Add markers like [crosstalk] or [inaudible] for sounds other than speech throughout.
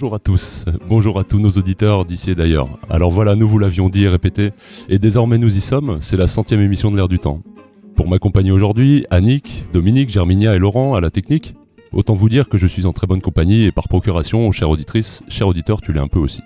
Bonjour à tous, bonjour à tous nos auditeurs d'ici et d'ailleurs. Alors voilà, nous vous l'avions dit et répété, et désormais nous y sommes, c'est la centième émission de l'ère du temps. Pour m'accompagner aujourd'hui, Annick, Dominique, Germinia et Laurent à la technique. Autant vous dire que je suis en très bonne compagnie et par procuration, chère auditrice, cher auditeur, tu l'es un peu aussi.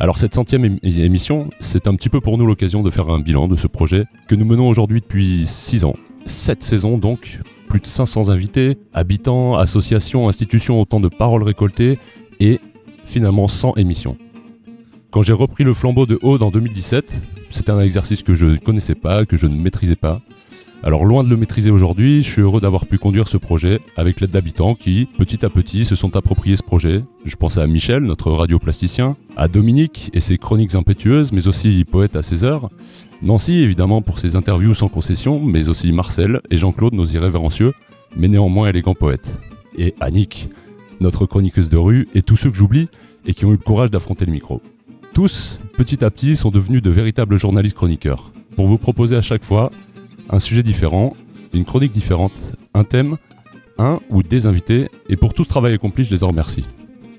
Alors cette centième émission, c'est un petit peu pour nous l'occasion de faire un bilan de ce projet que nous menons aujourd'hui depuis 6 ans. 7 saisons donc, plus de 500 invités, habitants, associations, institutions, autant de paroles récoltées et finalement sans émission. Quand j'ai repris le flambeau de Aude en 2017, c'était un exercice que je ne connaissais pas, que je ne maîtrisais pas. Alors loin de le maîtriser aujourd'hui, je suis heureux d'avoir pu conduire ce projet avec l'aide d'habitants qui, petit à petit, se sont appropriés ce projet. Je pense à Michel, notre radioplasticien, à Dominique et ses chroniques impétueuses, mais aussi poète à ses heures, Nancy évidemment pour ses interviews sans concession, mais aussi Marcel et Jean-Claude, nos irrévérencieux, mais néanmoins élégants poètes. Et Annick, notre chroniqueuse de rue, et tous ceux que j'oublie et qui ont eu le courage d'affronter le micro. Tous, petit à petit, sont devenus de véritables journalistes chroniqueurs, pour vous proposer à chaque fois un sujet différent, une chronique différente, un thème, un ou des invités, et pour tout ce travail accompli, je les en remercie.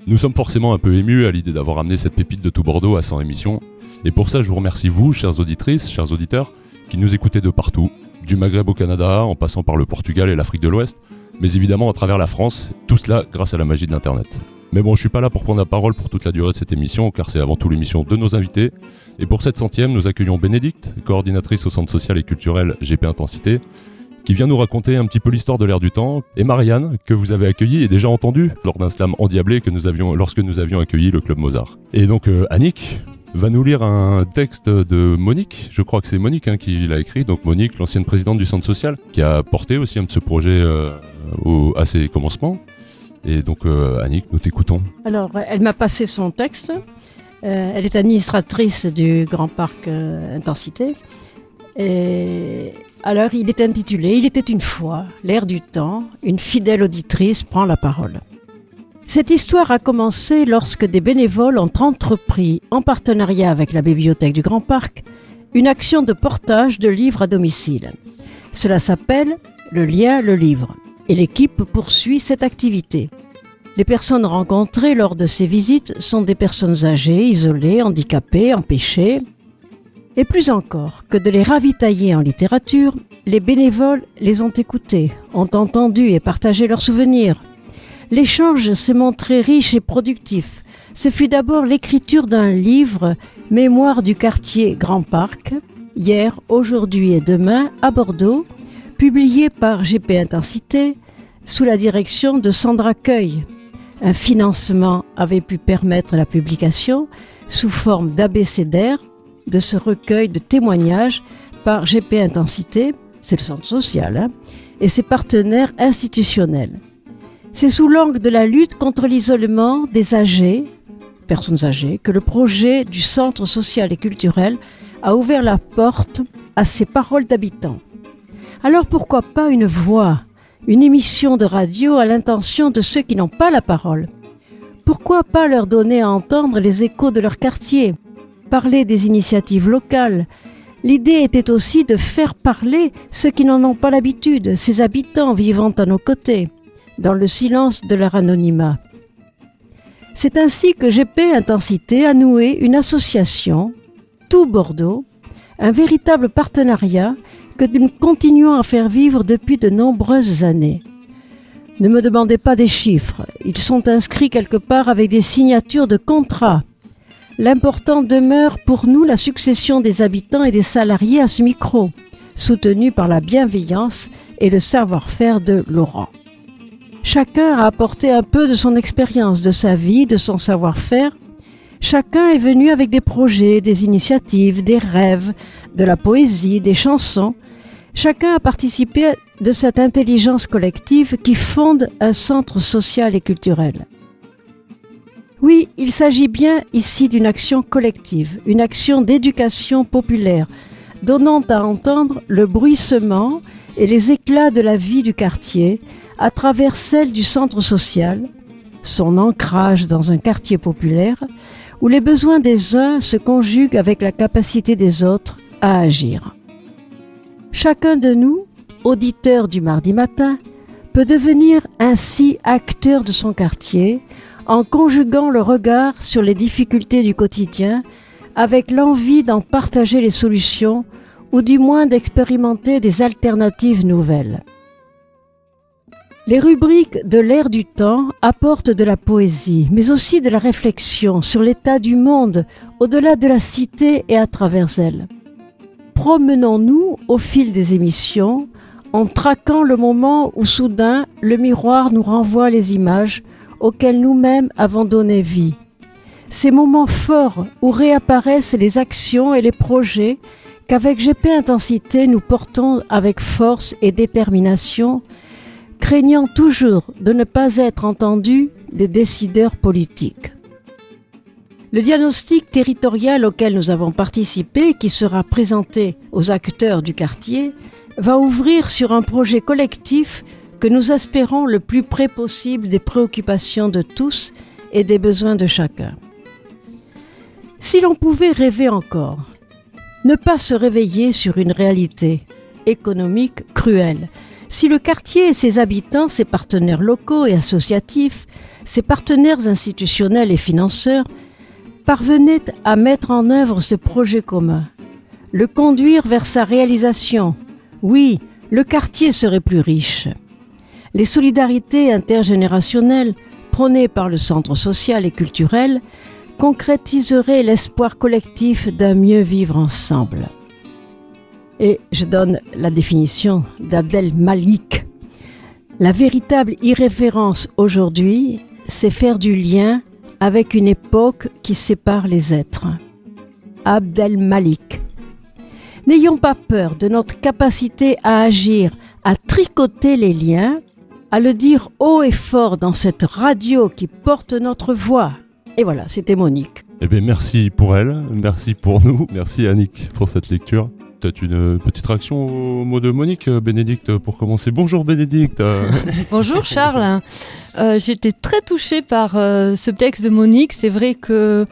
Nous sommes forcément un peu émus à l'idée d'avoir amené cette pépite de tout Bordeaux à 100 émissions, et pour ça je vous remercie vous, chères auditrices, chers auditeurs, qui nous écoutez de partout, du Maghreb au Canada, en passant par le Portugal et l'Afrique de l'Ouest, mais évidemment à travers la France, tout cela grâce à la magie de l'Internet. Mais bon, je suis pas là pour prendre la parole pour toute la durée de cette émission, car c'est avant tout l'émission de nos invités. Et pour cette centième, nous accueillons Bénédicte, coordinatrice au Centre social et culturel GP Intensité, qui vient nous raconter un petit peu l'histoire de l'ère du temps, et Marianne, que vous avez accueillie et déjà entendue lors d'un slam endiablé que nous avions, lorsque nous avions accueilli le Club Mozart. Et donc, euh, Annick va nous lire un texte de Monique, je crois que c'est Monique hein, qui l'a écrit, donc Monique, l'ancienne présidente du Centre social, qui a porté aussi un de ce projet euh, à ses commencements. Et donc, euh, Annick, nous t'écoutons. Alors, elle m'a passé son texte. Euh, elle est administratrice du Grand Parc Intensité. Et alors, il est intitulé Il était une fois, l'air du temps, une fidèle auditrice prend la parole. Cette histoire a commencé lorsque des bénévoles ont entrepris, en partenariat avec la bibliothèque du Grand Parc, une action de portage de livres à domicile. Cela s'appelle Le lien, le livre et l'équipe poursuit cette activité. Les personnes rencontrées lors de ces visites sont des personnes âgées, isolées, handicapées, empêchées. Et plus encore que de les ravitailler en littérature, les bénévoles les ont écoutés, ont entendu et partagé leurs souvenirs. L'échange s'est montré riche et productif. Ce fut d'abord l'écriture d'un livre, Mémoire du quartier Grand Parc, hier, aujourd'hui et demain, à Bordeaux, publié par GP Intensité sous la direction de Sandra Cueil. Un financement avait pu permettre la publication sous forme d'abécédaire de ce recueil de témoignages par GP Intensité, c'est le centre social, hein, et ses partenaires institutionnels. C'est sous l'angle de la lutte contre l'isolement des âgés, personnes âgées, que le projet du centre social et culturel a ouvert la porte à ces paroles d'habitants. Alors pourquoi pas une voix, une émission de radio à l'intention de ceux qui n'ont pas la parole? Pourquoi pas leur donner à entendre les échos de leur quartier Parler des initiatives locales? L'idée était aussi de faire parler ceux qui n'en ont pas l'habitude, ces habitants vivant à nos côtés, dans le silence de leur anonymat. C'est ainsi que GP Intensité a noué une association, Tout Bordeaux, un véritable partenariat que nous continuons à faire vivre depuis de nombreuses années. Ne me demandez pas des chiffres, ils sont inscrits quelque part avec des signatures de contrats. L'important demeure pour nous la succession des habitants et des salariés à ce micro, soutenu par la bienveillance et le savoir-faire de Laurent. Chacun a apporté un peu de son expérience, de sa vie, de son savoir-faire. Chacun est venu avec des projets, des initiatives, des rêves, de la poésie, des chansons, Chacun a participé de cette intelligence collective qui fonde un centre social et culturel. Oui, il s'agit bien ici d'une action collective, une action d'éducation populaire, donnant à entendre le bruissement et les éclats de la vie du quartier à travers celle du centre social, son ancrage dans un quartier populaire, où les besoins des uns se conjuguent avec la capacité des autres à agir. Chacun de nous, auditeur du mardi matin, peut devenir ainsi acteur de son quartier en conjuguant le regard sur les difficultés du quotidien avec l'envie d'en partager les solutions ou du moins d'expérimenter des alternatives nouvelles. Les rubriques de l'ère du temps apportent de la poésie, mais aussi de la réflexion sur l'état du monde au-delà de la cité et à travers elle. Promenons-nous au fil des émissions en traquant le moment où soudain le miroir nous renvoie les images auxquelles nous-mêmes avons donné vie. Ces moments forts où réapparaissent les actions et les projets qu'avec GP Intensité nous portons avec force et détermination, craignant toujours de ne pas être entendus des décideurs politiques. Le diagnostic territorial auquel nous avons participé, qui sera présenté aux acteurs du quartier, va ouvrir sur un projet collectif que nous espérons le plus près possible des préoccupations de tous et des besoins de chacun. Si l'on pouvait rêver encore, ne pas se réveiller sur une réalité économique cruelle, si le quartier et ses habitants, ses partenaires locaux et associatifs, ses partenaires institutionnels et financeurs parvenaient à mettre en œuvre ce projet commun, le conduire vers sa réalisation, oui, le quartier serait plus riche. Les solidarités intergénérationnelles prônées par le Centre social et culturel concrétiseraient l'espoir collectif d'un mieux vivre ensemble. Et je donne la définition d'Abdel Malik. La véritable irréférence aujourd'hui, c'est faire du lien avec une époque qui sépare les êtres. Abdel Malik. N'ayons pas peur de notre capacité à agir, à tricoter les liens, à le dire haut et fort dans cette radio qui porte notre voix. Et voilà, c'était Monique. Eh bien, merci pour elle, merci pour nous, merci Annick pour cette lecture. Peut-être une petite réaction au mot de Monique, euh, Bénédicte, pour commencer. Bonjour Bénédicte. [laughs] Bonjour [laughs] Charles. Euh, J'étais très touchée par euh, ce texte de Monique. C'est vrai que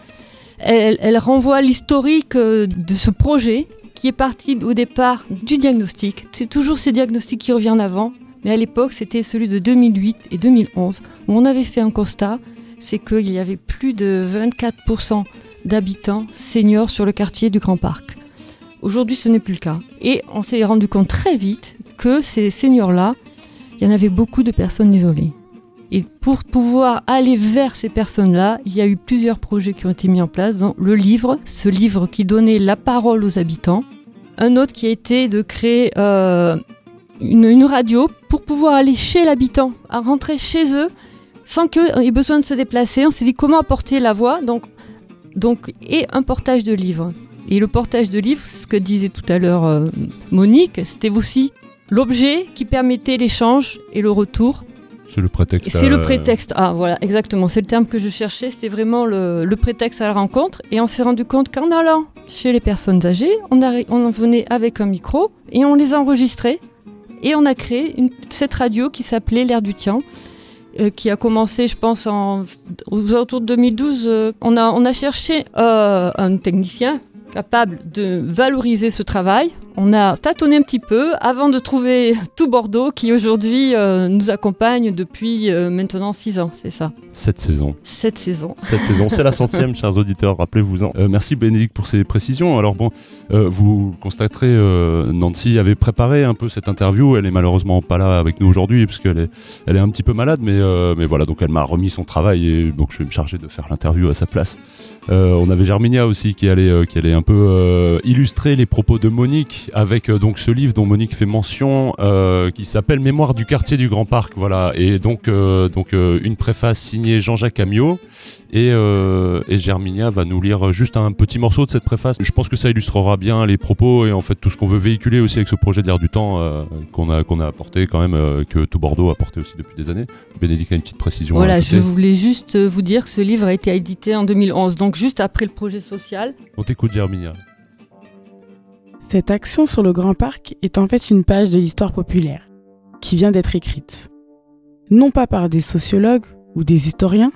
elle, elle renvoie l'historique de ce projet qui est parti au départ du diagnostic. C'est toujours ces diagnostics qui reviennent avant, mais à l'époque c'était celui de 2008 et 2011 où on avait fait un constat, c'est qu'il y avait plus de 24% d'habitants seniors sur le quartier du Grand Parc. Aujourd'hui, ce n'est plus le cas. Et on s'est rendu compte très vite que ces seniors-là, il y en avait beaucoup de personnes isolées. Et pour pouvoir aller vers ces personnes-là, il y a eu plusieurs projets qui ont été mis en place, dont le livre, ce livre qui donnait la parole aux habitants. Un autre qui a été de créer euh, une, une radio pour pouvoir aller chez l'habitant, à rentrer chez eux sans qu'ils aient besoin de se déplacer. On s'est dit comment apporter la voix, donc, donc, et un portage de livres. Et le portage de livres, ce que disait tout à l'heure euh, Monique, c'était aussi l'objet qui permettait l'échange et le retour. C'est le prétexte. C'est le prétexte. Ah voilà, exactement. C'est le terme que je cherchais. C'était vraiment le, le prétexte à la rencontre. Et on s'est rendu compte qu'en allant chez les personnes âgées, on, on en venait avec un micro et on les enregistrait. Et on a créé une- cette radio qui s'appelait L'air du Tian. Euh, qui a commencé, je pense, en, aux de 2012. euh, on, a, on a cherché euh, un technicien capable de valoriser ce travail. On a tâtonné un petit peu avant de trouver [laughs] tout Bordeaux qui aujourd'hui euh, nous accompagne depuis euh, maintenant 6 ans, c'est ça, Cette saison. cette saison. Cette saison, c'est la [laughs] centième, chers auditeurs, rappelez-vous-en. Euh, merci Bénédicte pour ces précisions. Alors bon, vous constaterez, Nancy avait préparé un peu cette interview. Elle est malheureusement pas là avec nous aujourd'hui puisqu'elle est, elle est un petit peu malade, mais, mais voilà, donc elle m'a remis son travail et donc je vais me charger de faire l'interview à sa place. Euh, on avait Germinia aussi qui allait, euh, qui allait un peu euh, illustrer les propos de Monique avec donc ce livre dont Monique fait mention qui s'appelle Mémoire du quartier du Grand Parc. Voilà, et donc, donc une préface signée Jean-Jacques Amiot et, et, Germinia va nous lire juste un petit morceau de cette préface. Je pense que ça illustrera bien les propos et en fait tout ce qu'on veut véhiculer aussi avec ce projet de l'air du temps qu'on a, qu'on a apporté quand même, que tout Bordeaux a apporté aussi depuis des années. Bénédicte a une petite précision. Voilà, je voulais juste vous dire que ce livre a été édité en 2011. Donc juste après le projet social. On t'écoute, Germinia. Cette action sur le Grand Parc est en fait une page de l'histoire populaire qui vient d'être écrite. Non pas par des sociologues ou des historiens,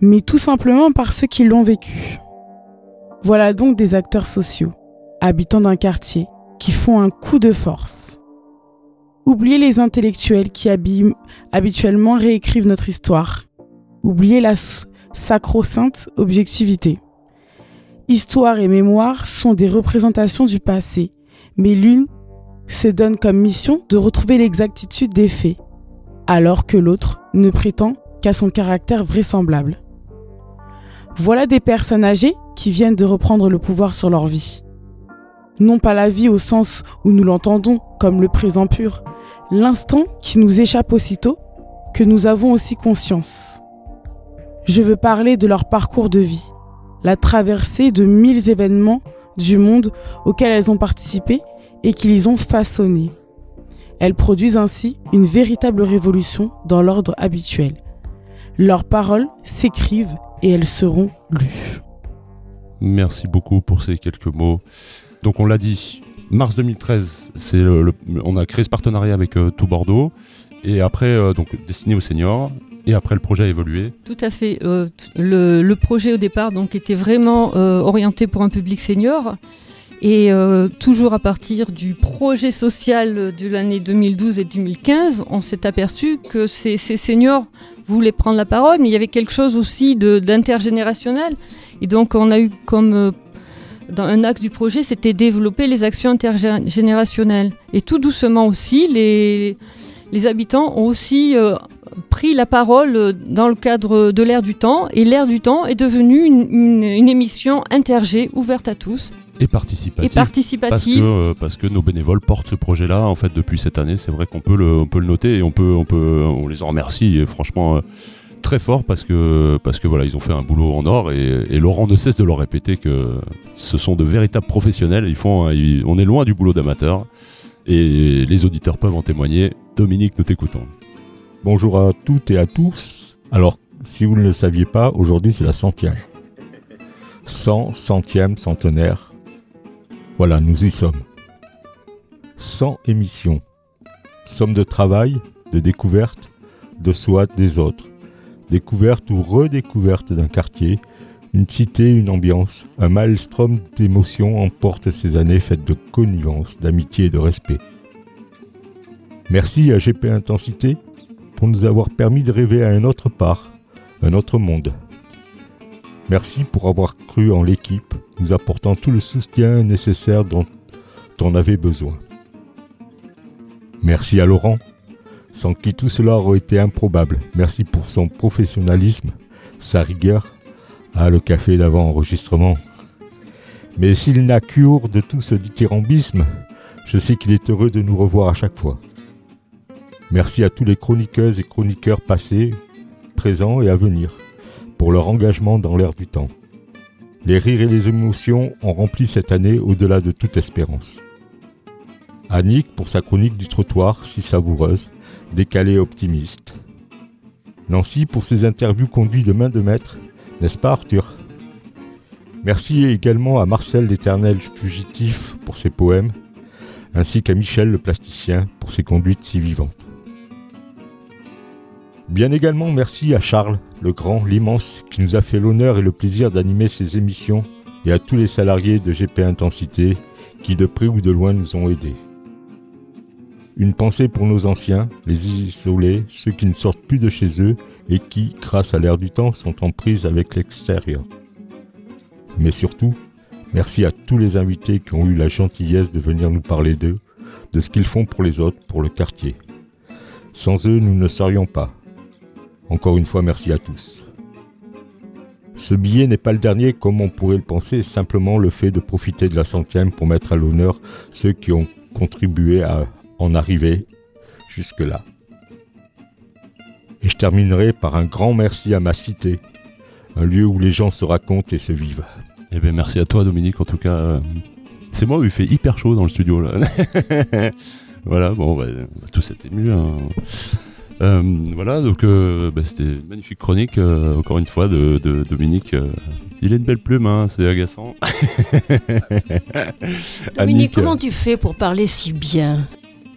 mais tout simplement par ceux qui l'ont vécu. Voilà donc des acteurs sociaux, habitants d'un quartier, qui font un coup de force. Oubliez les intellectuels qui habituellement réécrivent notre histoire. Oubliez la sacro-sainte objectivité. Histoire et mémoire sont des représentations du passé, mais l'une se donne comme mission de retrouver l'exactitude des faits, alors que l'autre ne prétend qu'à son caractère vraisemblable. Voilà des personnes âgées qui viennent de reprendre le pouvoir sur leur vie. Non pas la vie au sens où nous l'entendons comme le présent pur, l'instant qui nous échappe aussitôt que nous avons aussi conscience. Je veux parler de leur parcours de vie, la traversée de mille événements du monde auxquels elles ont participé et qui les ont façonnés. Elles produisent ainsi une véritable révolution dans l'ordre habituel. Leurs paroles s'écrivent et elles seront lues. Merci beaucoup pour ces quelques mots. Donc on l'a dit, mars 2013, c'est on a créé ce partenariat avec euh, Tout Bordeaux et après euh, donc destiné aux seniors et après le projet a évolué Tout à fait. Euh, le, projet au départ donc, était vraiment euh, orienté pour un public senior. Et euh, toujours à partir du projet social de l'année 2012 et 2015, on s'est aperçu que ces, seniors voulaient prendre la parole, mais il y avait quelque chose aussi d'intergénérationnel. Et donc on a eu comme dans un axe du projet, c'était développer les actions intergénérationnelles. Et tout doucement aussi, les, les habitants ont aussi pris la parole dans le cadre de l'ère du temps et l'ère du temps est devenue une, émission intergée ouverte à tous. Et participative. Et participative. Euh, parce, que, nos bénévoles portent ce projet-là en fait depuis cette année. C'est vrai qu'on peut le, peut le noter et on peut, on peut, on les en remercie franchement euh, très fort parce que, parce que voilà, ils ont fait un boulot en or et, Laurent ne cesse de leur répéter que ce sont de véritables professionnels. Ils font, on est loin du boulot d'amateur et les auditeurs peuvent en témoigner. Dominique, nous t'écoutons. Bonjour à toutes et à tous. Alors, si vous ne le saviez pas, aujourd'hui c'est la centième. Cent, centième, centenaire. Voilà, nous y sommes. 100 émissions. Somme de travail, de découverte, de soi, des autres. Découverte ou redécouverte d'un quartier, une cité, une ambiance, un maelstrom d'émotions emporte ces années faites de connivence, d'amitié et de respect. Merci à GP Intensité pour nous avoir permis de rêver à un autre part, un autre monde. Merci pour avoir cru en l'équipe, nous apportant tout le soutien nécessaire dont on avait besoin. Merci à Laurent, sans qui tout cela aurait été improbable. Merci pour son professionnalisme, sa rigueur. Ah, le café d'avant-enregistrement. Mais s'il n'a cure de tout ce dithyrambisme, je sais qu'il est heureux de nous revoir à chaque fois. Merci à tous les chroniqueuses et chroniqueurs passés, présents et à venir pour leur engagement dans l'air du temps. Les rires et les émotions ont rempli cette année au-delà de toute espérance. Annick pour sa chronique du trottoir, si savoureuse, décalée et optimiste. Nancy pour ses interviews conduites de main de maître, n'est-ce pas Arthur? Merci également à Marcel l'Éternel fugitif pour ses poèmes, ainsi qu'à Michel le plasticien pour ses conduites si vivantes. Bien également merci à Charles, le grand, l'immense, qui nous a fait l'honneur et le plaisir d'animer ces émissions, et à tous les salariés de GP Intensité qui de près ou de loin nous ont aidés. Une pensée pour nos anciens, les isolés, ceux qui ne sortent plus de chez eux et qui, grâce à l'air du temps, sont en prise avec l'extérieur. Mais surtout, merci à tous les invités qui ont eu la gentillesse de venir nous parler d'eux, de ce qu'ils font pour les autres, pour le quartier. Sans eux, nous ne serions pas. Encore une fois, merci à tous. Ce billet n'est pas le dernier comme on pourrait le penser, simplement le fait de profiter de la centième pour mettre à l'honneur ceux qui ont contribué à en arriver jusque-là. Et je terminerai par un grand merci à ma cité, un lieu où les gens se racontent et se vivent. Eh bien, merci à toi, Dominique, en tout cas. C'est moi où il fait hyper chaud dans le studio, là. [laughs] voilà, bon, bah, tout s'est ému. Euh, voilà, donc euh, bah, c'était une magnifique chronique, euh, encore une fois, de, de Dominique. il a une belle plume, hein, c'est agaçant. [laughs] Dominique, comment tu fais pour parler si bien?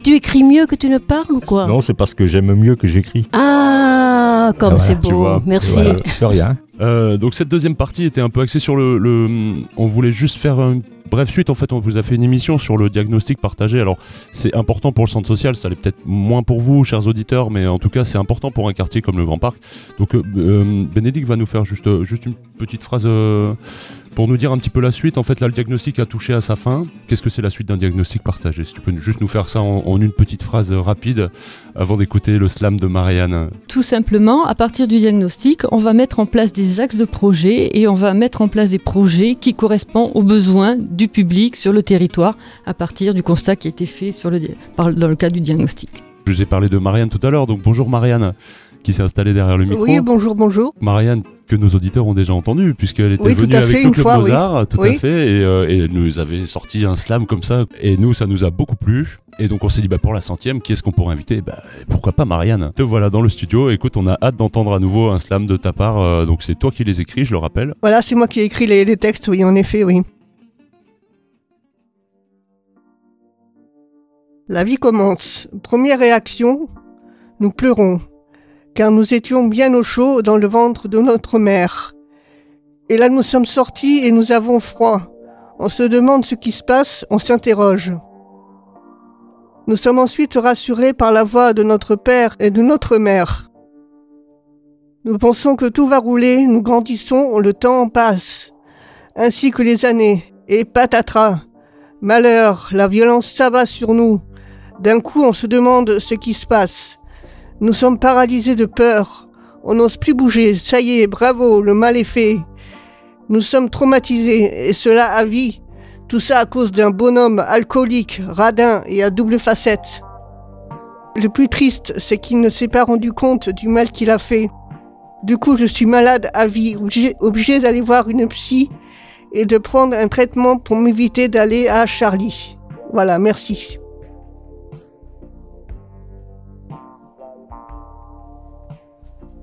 Tu écris mieux que tu ne parles ou quoi? Non, c'est parce que j'aime mieux que j'écris. Ah, comme ah c'est beau. Merci. rien. Euh, donc cette deuxième partie était un peu axée sur le, On voulait juste faire une brève suite. En fait, on vous a fait une émission sur le diagnostic partagé. Alors, c'est important pour le centre social. Ça l'est peut-être moins pour vous, chers auditeurs, mais en tout cas, c'est important pour un quartier comme le Grand Parc. Donc, euh, euh Bénédicte va nous faire juste, juste une petite phrase euh, pour nous dire un petit peu la suite, en fait, là, le diagnostic a touché à sa fin. Qu'est-ce que c'est la suite d'un diagnostic partagé? Si tu peux juste nous faire ça en, une petite phrase rapide avant d'écouter le slam de Marianne. Tout simplement, à partir du diagnostic, on va mettre en place des axes de projet et on va mettre en place des projets qui correspondent aux besoins du public sur le territoire à partir du constat qui a été fait dans le cadre du diagnostic. Je vous ai parlé de Marianne tout à l'heure, donc bonjour Marianne qui s'est installée derrière le micro. Oui, bonjour, bonjour. Marianne, que nos auditeurs ont déjà entendu, puisqu'elle était venue avec le Club Mozart, tout à fait, euh, et, elle nous avait sorti un slam comme ça, et nous, ça nous a beaucoup plu. Et donc on s'est dit, bah, pour la centième, qui est-ce qu'on pourrait inviter? Bah, Pourquoi pas Marianne? Te voilà dans le studio, écoute, on a hâte d'entendre à nouveau un slam de ta part, euh, donc c'est toi qui les écris, je le rappelle. Voilà, c'est moi qui ai écrit les, les textes, oui, en effet, oui. La vie commence. Première réaction, nous pleurons car nous étions bien au chaud dans le ventre de notre mère. Et là nous sommes sortis et nous avons froid. On se demande ce qui se passe, on s'interroge. Nous sommes ensuite rassurés par la voix de notre père et de notre mère. Nous pensons que tout va rouler, nous grandissons, le temps passe, ainsi que les années, et patatras. Malheur, la violence s'abat sur nous. D'un coup, on se demande ce qui se passe. Nous sommes paralysés de peur. On n'ose plus bouger. Ça y est, bravo, le mal est fait. Nous sommes traumatisés, et cela à vie. Tout ça à cause d'un bonhomme alcoolique, radin et à double facette. Le plus triste, c'est qu'il ne s'est pas rendu compte du mal qu'il a fait. Du coup, je suis malade à vie, obligé, d'aller voir une psy et de prendre un traitement pour m'éviter d'aller à Charlie. Voilà, merci.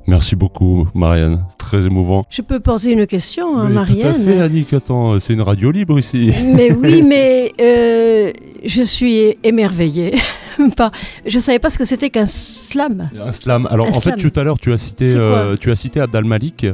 Merci beaucoup, Marianne. Très émouvant. Je peux poser une question, à Marianne Tout à fait, Annick. Attends, c'est une radio libre ici. Mais oui, [laughs] mais euh, je suis émerveillée. [laughs] je savais pas ce que c'était qu'un slam. Un slam. Alors en fait, tout à l'heure, tu as cité, euh, tu as cité Abdal Malik.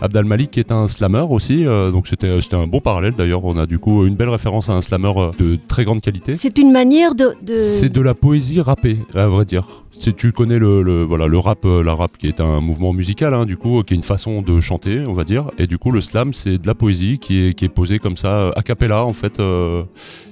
Abdal Malik est un slammer aussi. Euh, donc c'était, c'était un bon parallèle. D'ailleurs, on a du coup une belle référence à un slammer de très grande qualité. C'est une manière de. de... C'est de la poésie rappée, à vrai dire tu connais le, voilà le rap euh, la rap qui est un mouvement musical hein, du coup qui est une façon de chanter on va dire. Et du coup le slam c'est de la poésie qui est qui est posée comme ça a cappella en fait euh,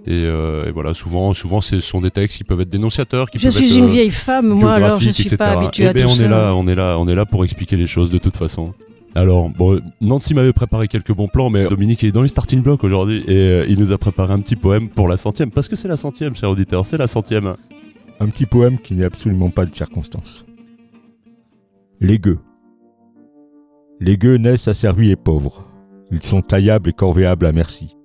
euh, et, voilà souvent souvent ce sont des textes qui peuvent être dénonciateurs qui je suis une vieille femme moi alors je suis pas habituée eh à ben, tout on ça. est là on est là on est là pour expliquer les choses de toute façon. Alors, bon, Nancy m'avait préparé quelques bons plans, mais Dominique est dans les starting blocks aujourd'hui et il nous a préparé un petit poème pour la centième, parce que c'est la centième, cher auditeur, c'est la centième. Un petit poème qui n'est absolument pas de circonstance. Les gueux. Les gueux naissent asservis et pauvres. Ils sont taillables et corvéables à merci.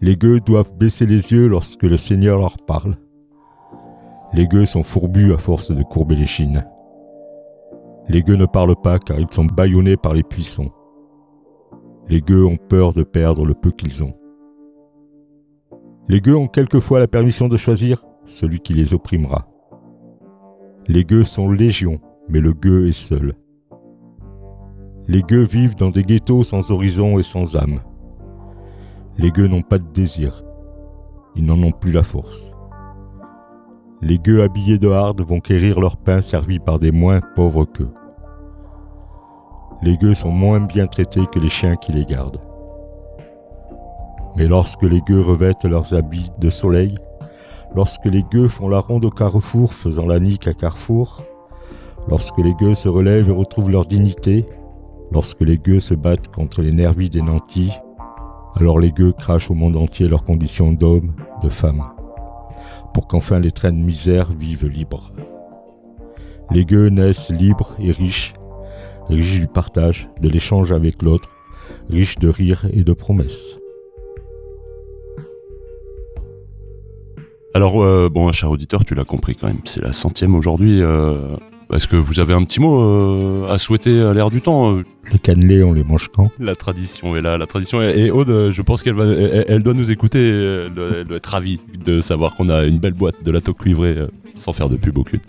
Les gueux doivent baisser les yeux lorsque le Seigneur leur parle. Les gueux sont fourbus à force de courber les chines. Les gueux ne parlent pas car ils sont bâillonnés par les puissants. Les gueux ont peur de perdre le peu qu'ils ont. Les gueux ont quelquefois la permission de choisir celui qui les opprimera. Les gueux sont légions, mais le gueux est seul. Les gueux vivent dans des ghettos sans horizon et sans âme. Les gueux n'ont pas de désir. Ils n'en ont plus la force. Les gueux habillés de harde vont quérir leur pain servi par des moins pauvres qu'eux. Les gueux sont moins bien traités que les chiens qui les gardent. Mais lorsque les gueux revêtent leurs habits de soleil, lorsque les gueux font la ronde au carrefour faisant la nique à Carrefour, lorsque les gueux se relèvent et retrouvent leur dignité, Lorsque les gueux se battent contre les nervis des nantis, alors les gueux crachent au monde entier leurs conditions d'hommes, de femmes, pour qu'enfin les traînes de misère vivent libres. Les gueux naissent libres et riches, riches du partage, de l'échange avec l'autre, riches de rires et de promesses. Alors, euh, bon, cher auditeur, tu l'as compris quand même, c'est la centième aujourd'hui. euh, Est-ce que vous avez un petit mot euh, à souhaiter à l'ère du temps Les cannelés, on les mange quand? La tradition est là, la tradition est... Et Aude, je pense qu'elle va, elle, elle doit nous écouter, elle doit, elle doit être ravie de savoir qu'on a une belle boîte de lato cuivré, sans faire de pub aucune,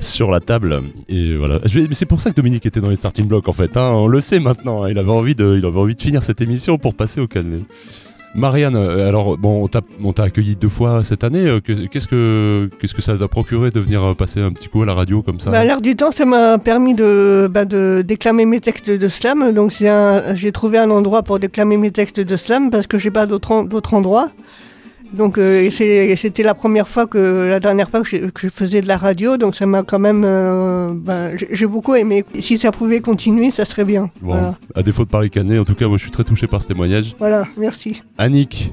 sur la table. Et voilà. C'est pour ça que Dominique était dans les starting blocks en fait, hein, on le sait maintenant, hein, il, avait envie de, il avait envie de finir cette émission pour passer au cannelé. Marianne, euh, alors bon, on t'a accueilli deux fois cette année. euh, que- Qu'est-ce que qu'est-ce que ça t'a procuré de venir euh, passer un petit coup à la radio comme ça Bah, l'heure du temps, ça m'a permis de, bah, déclamer mes textes de slam. Donc c'est j'ai trouvé un endroit pour déclamer mes textes de slam parce que j'ai pas d'autre en- d'autre endroit. Donc euh, c'était la première fois que la dernière fois que je, que je faisais de la radio. Donc ça m'a quand même, euh, bah, j'ai j'ai beaucoup aimé. Si ça pouvait continuer, ça serait bien. Bon, Voilà. à défaut de parler canet, en tout cas, moi je suis très touché par ce témoignage. voilà, merci. Annick,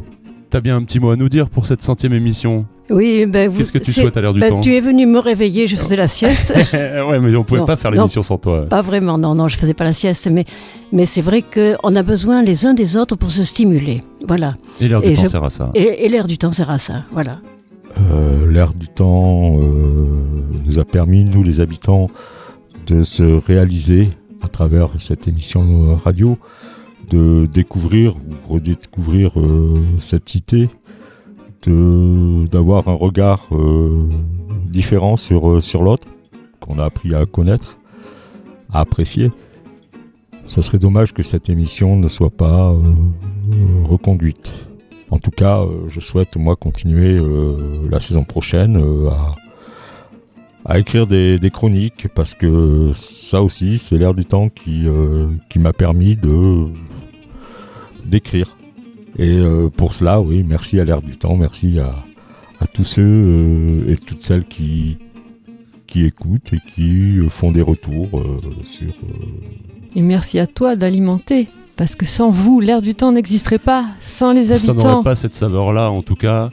t'as bien un petit mot à nous dire pour cette centième émission? Oui, ben vous. Qu'est-ce que tu souhaites à l'heure du ben, temps Tu es venu me réveiller, je faisais la sieste. [laughs] Ouais, mais on pouvait Non, pas faire non. l'émission sans toi. Pas vraiment, non, non, je faisais pas la sieste, mais, mais c'est vrai qu'on a besoin les uns des autres pour se stimuler. Voilà. Et l'heure du temps je- sert à ça. Et, et l'air du temps sert à ça. Voilà. Euh, L'ère du temps euh, nous a permis, nous les habitants, de se réaliser à travers cette émission euh, radio, de découvrir ou redécouvrir euh, cette cité, d'avoir un regard euh, différent sur, euh, sur l'autre, qu'on a appris à connaître, à apprécier. Ça serait dommage que cette émission ne soit pas euh, reconduite. En tout cas, je souhaite moi continuer la saison prochaine à, à écrire des, chroniques parce que ça aussi, c'est l'air du temps qui, qui m'a permis de d'écrire. Et euh, pour cela, oui, merci à l'air du temps, merci à, à tous ceux euh, et toutes celles qui qui écoutent et qui euh, font des retours euh, sur euh, Et merci à toi d'alimenter. Parce que sans vous, l'air du temps n'existerait pas. Sans les Ça habitants. n'aurait pas cette saveur-là, en tout cas.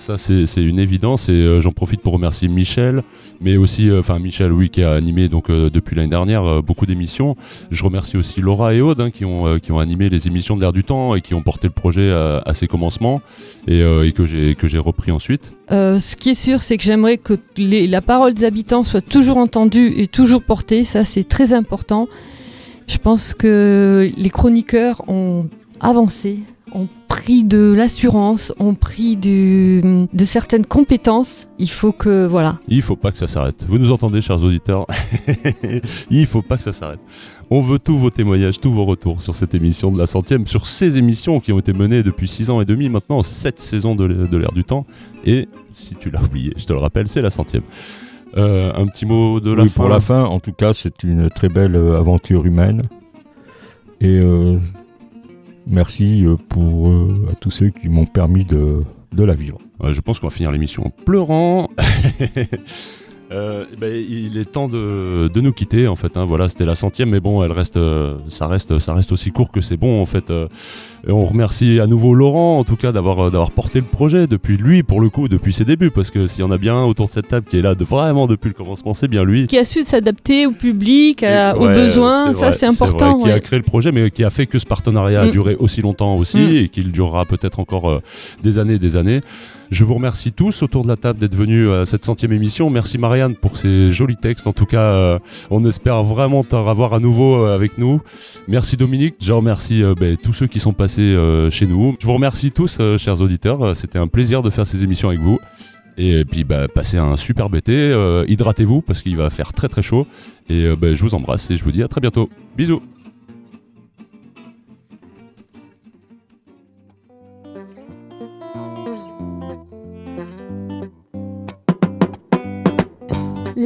Ça, c'est une évidence. Et euh, j'en profite pour remercier Michel, mais aussi, euh, enfin, Michel, oui, qui a animé donc euh, depuis l'année dernière beaucoup d'émissions. Je remercie aussi Laura et Aude, hein, qui, ont, qui ont animé les émissions de l'air du temps et qui ont porté le projet à, ses commencements et, et que j'ai repris ensuite. Ce qui est sûr, c'est que j'aimerais que la parole des habitants soit toujours entendue et toujours portée. Ça, c'est très important. Je pense que les chroniqueurs ont avancé, ont pris de l'assurance, ont pris du- de certaines compétences. Il faut que, voilà. Il faut pas que ça s'arrête. Vous nous entendez, chers auditeurs? [laughs] Il faut pas que ça s'arrête. On veut tous vos témoignages, tous vos retours sur cette émission de la centième, sur ces émissions qui ont été menées depuis 6 ans et demi, maintenant 7 saisons de l'ère du temps. Et si tu l'as oublié, je te le rappelle, c'est la centième. Euh, un petit mot de la oui, fin pour la fin, en tout cas, c'est une très belle euh, aventure humaine. Et euh, merci euh, pour euh, à tous ceux qui m'ont permis de, de la vivre. Ouais, je pense qu'on va finir l'émission en pleurant. [laughs] Euh, ben, il est temps de, de nous quitter en fait. hein. Voilà, c'était la centième, mais bon, elle reste, euh, ça reste, ça reste aussi court que c'est bon en fait. euh. Et on remercie à nouveau Laurent, en tout cas, d'avoir d'avoir porté le projet depuis lui, pour le coup, depuis ses débuts, parce que s'il y en a bien un autour de cette table qui est là de vraiment depuis le commencement, c'est bien lui. Qui a su s'adapter au public, à- aux besoins, ça c'est important. vrai, Qui a créé le projet, mais qui a fait que ce partenariat a Mm. duré aussi longtemps aussi Mm. et qu'il durera peut-être encore des années et des années. Je vous remercie tous autour de la table d'être venus à cette centième émission. Merci Marianne pour ces jolis textes. En tout cas, euh, on espère vraiment te revoir à nouveau euh, avec nous. Merci Dominique. Je remercie euh, ben, tous ceux qui sont passés euh, chez nous. Je vous remercie tous, euh, chers auditeurs. Euh, C'était un plaisir de faire ces émissions avec vous. Et puis bah, passez un superbe été, Euh, hydratez-vous parce qu'il va faire très très chaud. Et euh, bah, je vous embrasse et je vous dis à très bientôt. Bisous